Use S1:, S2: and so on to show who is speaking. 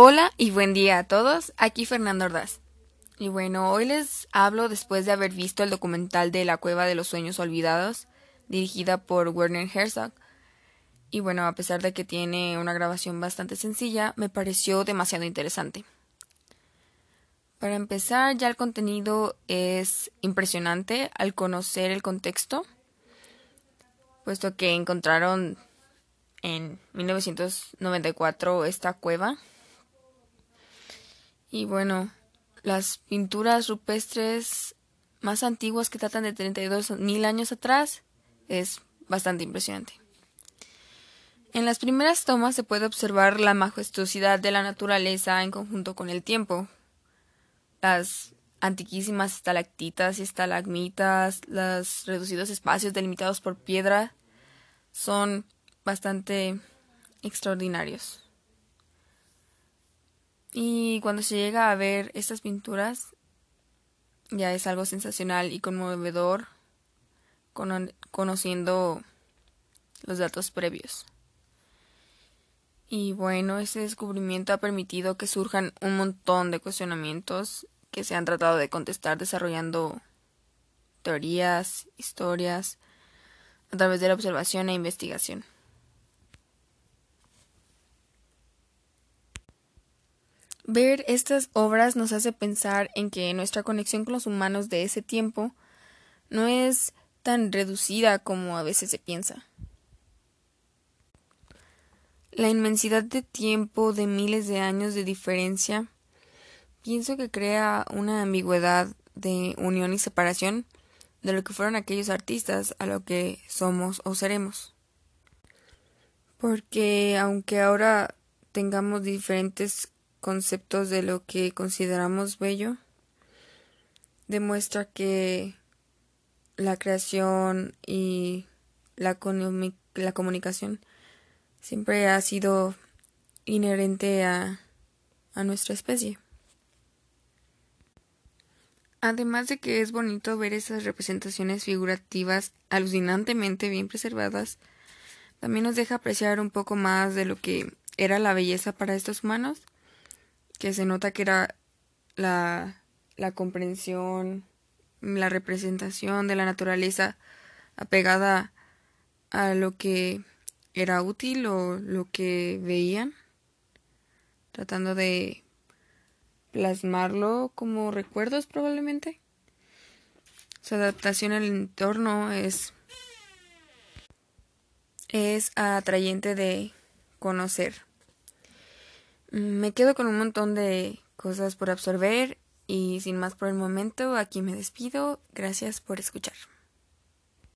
S1: Hola y buen día a todos, aquí Fernando Ordaz. Y bueno, hoy les hablo después de haber visto el documental de La Cueva de los Sueños Olvidados, dirigida por Werner Herzog. Y bueno, a pesar de que tiene una grabación bastante sencilla, me pareció demasiado interesante. Para empezar, ya el contenido es impresionante al conocer el contexto, puesto que encontraron en 1994 esta cueva y bueno, las pinturas rupestres más antiguas que tratan de 32 mil años atrás es bastante impresionante. En las primeras tomas se puede observar la majestuosidad de la naturaleza en conjunto con el tiempo. Las antiquísimas estalactitas y estalagmitas, los reducidos espacios delimitados por piedra son bastante extraordinarios. Y cuando se llega a ver estas pinturas, ya es algo sensacional y conmovedor conociendo los datos previos. Y bueno, ese descubrimiento ha permitido que surjan un montón de cuestionamientos que se han tratado de contestar desarrollando teorías, historias, a través de la observación e investigación. Ver estas obras nos hace pensar en que nuestra conexión con los humanos de ese tiempo no es tan reducida como a veces se piensa. La inmensidad de tiempo de miles de años de diferencia pienso que crea una ambigüedad de unión y separación de lo que fueron aquellos artistas a lo que somos o seremos. Porque aunque ahora tengamos diferentes conceptos de lo que consideramos bello, demuestra que la creación y la, la comunicación siempre ha sido inherente a, a nuestra especie. Además de que es bonito ver esas representaciones figurativas alucinantemente bien preservadas, también nos deja apreciar un poco más de lo que era la belleza para estos humanos que se nota que era la, la comprensión, la representación de la naturaleza apegada a lo que era útil o lo que veían, tratando de plasmarlo como recuerdos probablemente. Su adaptación al entorno es es atrayente de conocer. Me quedo con un montón de cosas por absorber y sin más por el momento, aquí me despido. Gracias por escuchar.